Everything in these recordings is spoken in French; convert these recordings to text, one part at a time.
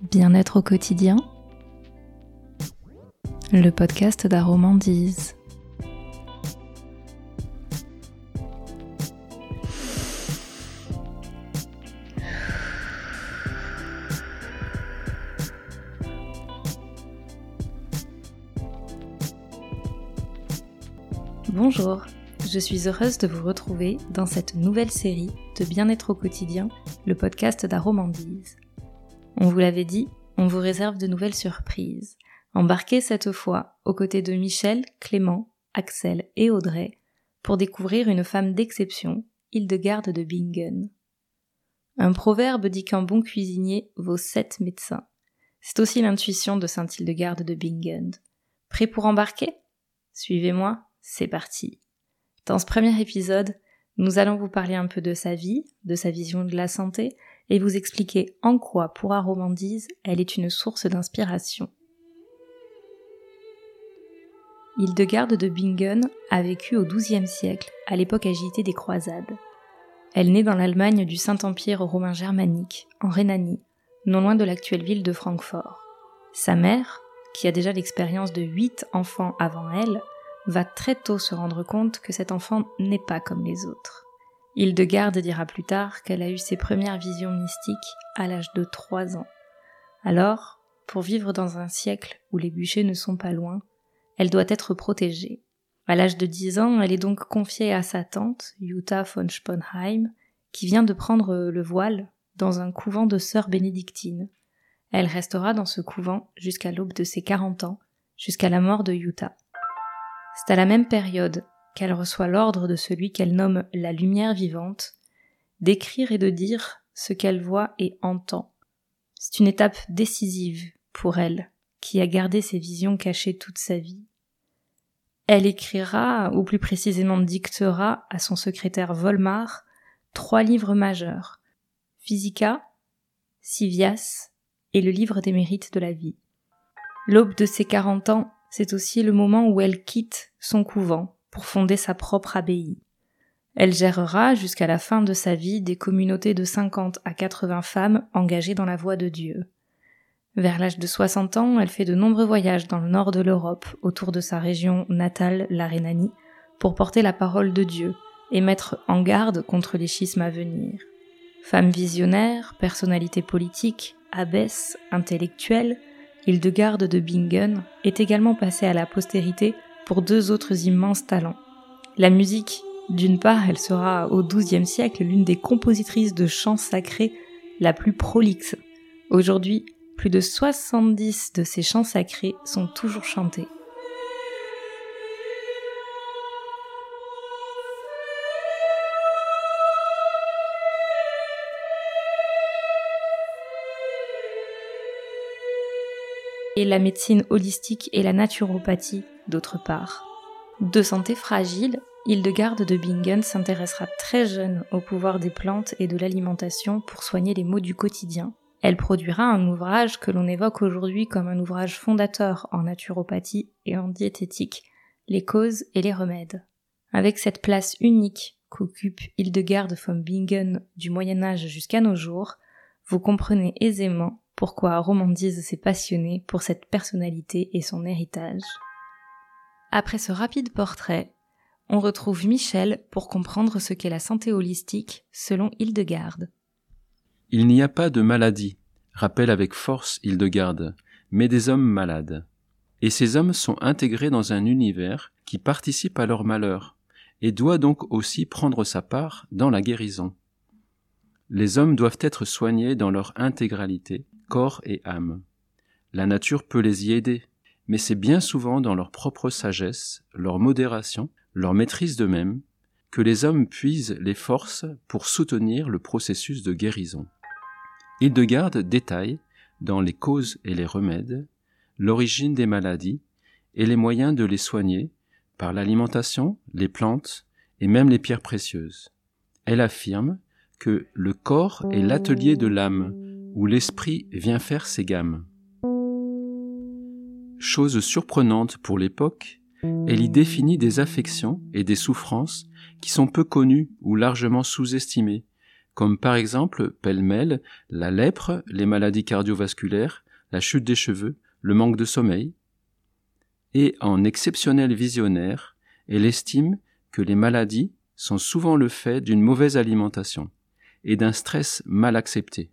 Bien-être au quotidien, le podcast d'Aromandise. Bonjour, je suis heureuse de vous retrouver dans cette nouvelle série de Bien-être au quotidien, le podcast d'Aromandise. On vous l'avait dit, on vous réserve de nouvelles surprises. Embarquez cette fois aux côtés de Michel, Clément, Axel et Audrey pour découvrir une femme d'exception, Hildegarde de Bingen. Un proverbe dit qu'un bon cuisinier vaut sept médecins. C'est aussi l'intuition de Sainte Hildegarde de Bingen. Prêt pour embarquer? Suivez-moi, c'est parti. Dans ce premier épisode, nous allons vous parler un peu de sa vie, de sa vision de la santé, et vous expliquer en quoi, pour Aromandise, elle est une source d'inspiration. Hildegarde de Bingen a vécu au XIIe siècle, à l'époque agitée des croisades. Elle naît dans l'Allemagne du Saint-Empire romain germanique, en Rhénanie, non loin de l'actuelle ville de Francfort. Sa mère, qui a déjà l'expérience de huit enfants avant elle, va très tôt se rendre compte que cet enfant n'est pas comme les autres. Hildegarde dira plus tard qu'elle a eu ses premières visions mystiques à l'âge de trois ans. Alors, pour vivre dans un siècle où les bûchers ne sont pas loin, elle doit être protégée. À l'âge de dix ans, elle est donc confiée à sa tante, Jutta von Sponheim, qui vient de prendre le voile dans un couvent de sœurs bénédictines. Elle restera dans ce couvent jusqu'à l'aube de ses quarante ans, jusqu'à la mort de Jutta. C'est à la même période qu'elle reçoit l'ordre de celui qu'elle nomme la lumière vivante, d'écrire et de dire ce qu'elle voit et entend. C'est une étape décisive pour elle, qui a gardé ses visions cachées toute sa vie. Elle écrira, ou plus précisément dictera, à son secrétaire Volmar, trois livres majeurs Physica, Civias et le livre des mérites de la vie. L'aube de ses quarante ans c'est aussi le moment où elle quitte son couvent pour fonder sa propre abbaye. Elle gérera jusqu'à la fin de sa vie des communautés de 50 à 80 femmes engagées dans la voie de Dieu. Vers l'âge de 60 ans, elle fait de nombreux voyages dans le nord de l'Europe autour de sa région natale, la Rhénanie, pour porter la parole de Dieu et mettre en garde contre les schismes à venir. Femme visionnaire, personnalité politique, abbesse, intellectuelle, Hildegarde de Bingen est également passée à la postérité pour deux autres immenses talents. La musique, d'une part, elle sera au XIIe siècle l'une des compositrices de chants sacrés la plus prolixe. Aujourd'hui, plus de 70 de ces chants sacrés sont toujours chantés. et la médecine holistique et la naturopathie d'autre part. De santé fragile, Hildegarde de Bingen s'intéressera très jeune au pouvoir des plantes et de l'alimentation pour soigner les maux du quotidien. Elle produira un ouvrage que l'on évoque aujourd'hui comme un ouvrage fondateur en naturopathie et en diététique, les causes et les remèdes. Avec cette place unique qu'occupe Hildegarde von Bingen du Moyen Âge jusqu'à nos jours, vous comprenez aisément pourquoi Romandise s'est passionné pour cette personnalité et son héritage. Après ce rapide portrait, on retrouve Michel pour comprendre ce qu'est la santé holistique selon Hildegarde. Il n'y a pas de maladie, rappelle avec force Hildegarde, mais des hommes malades. Et ces hommes sont intégrés dans un univers qui participe à leur malheur, et doit donc aussi prendre sa part dans la guérison. Les hommes doivent être soignés dans leur intégralité, corps et âme. La nature peut les y aider, mais c'est bien souvent dans leur propre sagesse, leur modération, leur maîtrise d'eux-mêmes, que les hommes puisent les forces pour soutenir le processus de guérison. Hildegarde détaille, dans les causes et les remèdes, l'origine des maladies et les moyens de les soigner par l'alimentation, les plantes et même les pierres précieuses. Elle affirme que le corps est l'atelier de l'âme où l'esprit vient faire ses gammes. Chose surprenante pour l'époque, elle y définit des affections et des souffrances qui sont peu connues ou largement sous-estimées, comme par exemple, pêle-mêle, la lèpre, les maladies cardiovasculaires, la chute des cheveux, le manque de sommeil. Et en exceptionnel visionnaire, elle estime que les maladies sont souvent le fait d'une mauvaise alimentation et d'un stress mal accepté.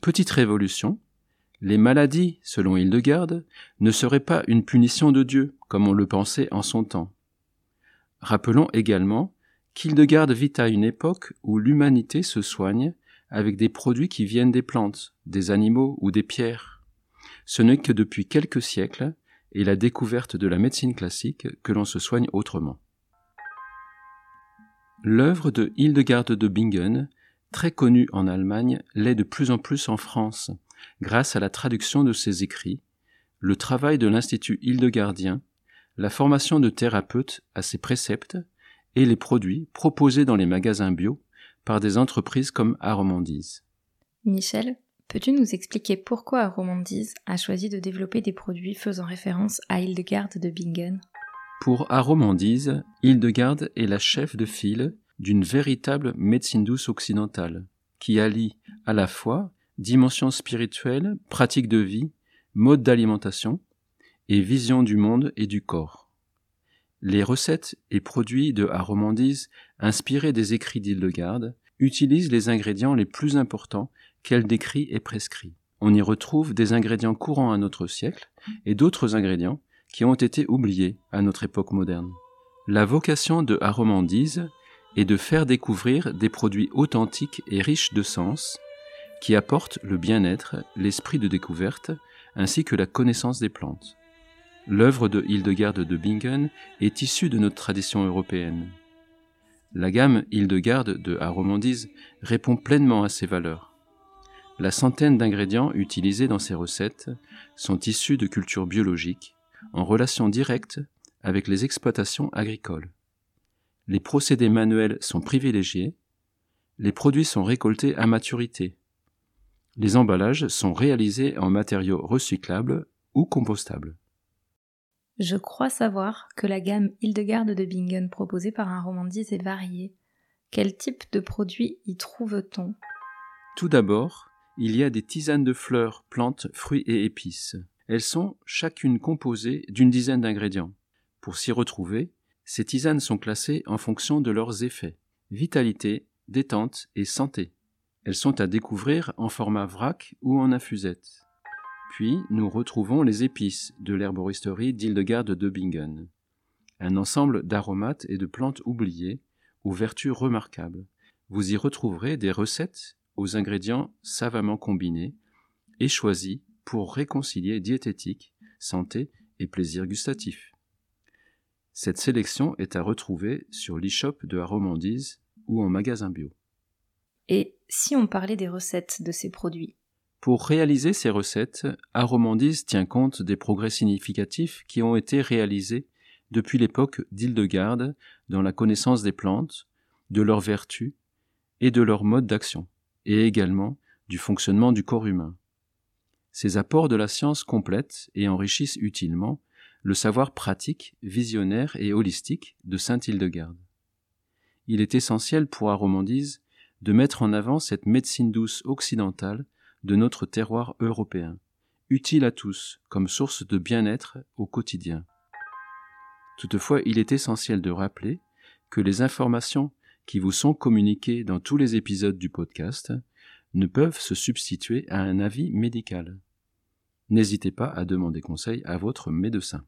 Petite révolution, les maladies, selon Hildegarde, ne seraient pas une punition de Dieu, comme on le pensait en son temps. Rappelons également qu'Hildegarde vit à une époque où l'humanité se soigne avec des produits qui viennent des plantes, des animaux ou des pierres. Ce n'est que depuis quelques siècles et la découverte de la médecine classique que l'on se soigne autrement. L'œuvre de Hildegarde de Bingen, très connue en Allemagne, l'est de plus en plus en France, grâce à la traduction de ses écrits, le travail de l'Institut Hildegardien, la formation de thérapeutes à ses préceptes et les produits proposés dans les magasins bio par des entreprises comme Aromandise. Michel, peux-tu nous expliquer pourquoi Aromandise a choisi de développer des produits faisant référence à Hildegarde de Bingen? Pour Aromandise, Hildegarde est la chef de file d'une véritable médecine douce occidentale, qui allie à la fois dimension spirituelle, pratique de vie, mode d'alimentation et vision du monde et du corps. Les recettes et produits de Aromandise, inspirés des écrits d'Hildegarde, utilisent les ingrédients les plus importants qu'elle décrit et prescrit. On y retrouve des ingrédients courants à notre siècle et d'autres ingrédients qui ont été oubliés à notre époque moderne. La vocation de Aromandise est de faire découvrir des produits authentiques et riches de sens, qui apportent le bien-être, l'esprit de découverte, ainsi que la connaissance des plantes. L'œuvre de Hildegarde de Bingen est issue de notre tradition européenne. La gamme Hildegarde de Aromandise répond pleinement à ces valeurs. La centaine d'ingrédients utilisés dans ces recettes sont issus de cultures biologiques, en relation directe avec les exploitations agricoles. Les procédés manuels sont privilégiés, les produits sont récoltés à maturité, les emballages sont réalisés en matériaux recyclables ou compostables. Je crois savoir que la gamme Hildegarde de Bingen proposée par un romandise est variée. Quel type de produits y trouve-t-on? Tout d'abord, il y a des tisanes de fleurs, plantes, fruits et épices. Elles sont chacune composées d'une dizaine d'ingrédients. Pour s'y retrouver, ces tisanes sont classées en fonction de leurs effets vitalité, détente et santé. Elles sont à découvrir en format vrac ou en infusette. Puis nous retrouvons les épices de l'herboristerie d'Hildegarde de Bingen, un ensemble d'aromates et de plantes oubliées aux vertus remarquables. Vous y retrouverez des recettes aux ingrédients savamment combinés et choisis pour réconcilier diététique, santé et plaisir gustatif. Cette sélection est à retrouver sur l'e-shop de Aromandise ou en magasin bio. Et si on parlait des recettes de ces produits? Pour réaliser ces recettes, Aromandise tient compte des progrès significatifs qui ont été réalisés depuis l'époque d'Hildegarde dans la connaissance des plantes, de leurs vertus et de leur mode d'action, et également du fonctionnement du corps humain. Ces apports de la science complètent et enrichissent utilement le savoir pratique, visionnaire et holistique de Sainte Hildegarde. Il est essentiel pour Aromandise de mettre en avant cette médecine douce occidentale de notre terroir européen, utile à tous comme source de bien-être au quotidien. Toutefois, il est essentiel de rappeler que les informations qui vous sont communiquées dans tous les épisodes du podcast ne peuvent se substituer à un avis médical. N'hésitez pas à demander conseil à votre médecin.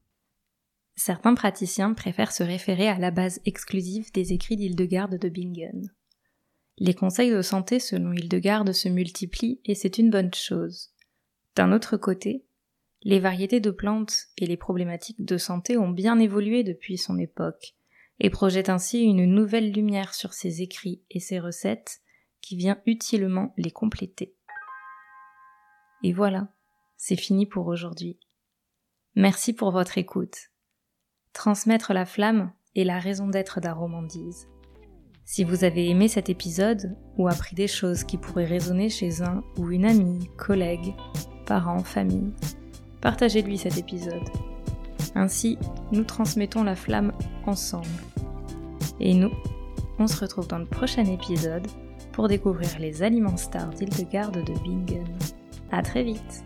Certains praticiens préfèrent se référer à la base exclusive des écrits d'Hildegarde de Bingen. Les conseils de santé selon Hildegarde se multiplient et c'est une bonne chose. D'un autre côté, les variétés de plantes et les problématiques de santé ont bien évolué depuis son époque et projettent ainsi une nouvelle lumière sur ses écrits et ses recettes qui vient utilement les compléter. Et voilà, c'est fini pour aujourd'hui. Merci pour votre écoute. Transmettre la flamme est la raison d'être d'Aromandise. Si vous avez aimé cet épisode ou appris des choses qui pourraient résonner chez un ou une amie, collègue, parent, famille, partagez-lui cet épisode. Ainsi, nous transmettons la flamme ensemble. Et nous, on se retrouve dans le prochain épisode pour découvrir les aliments stars d'Hildegarde de Bingen. À très vite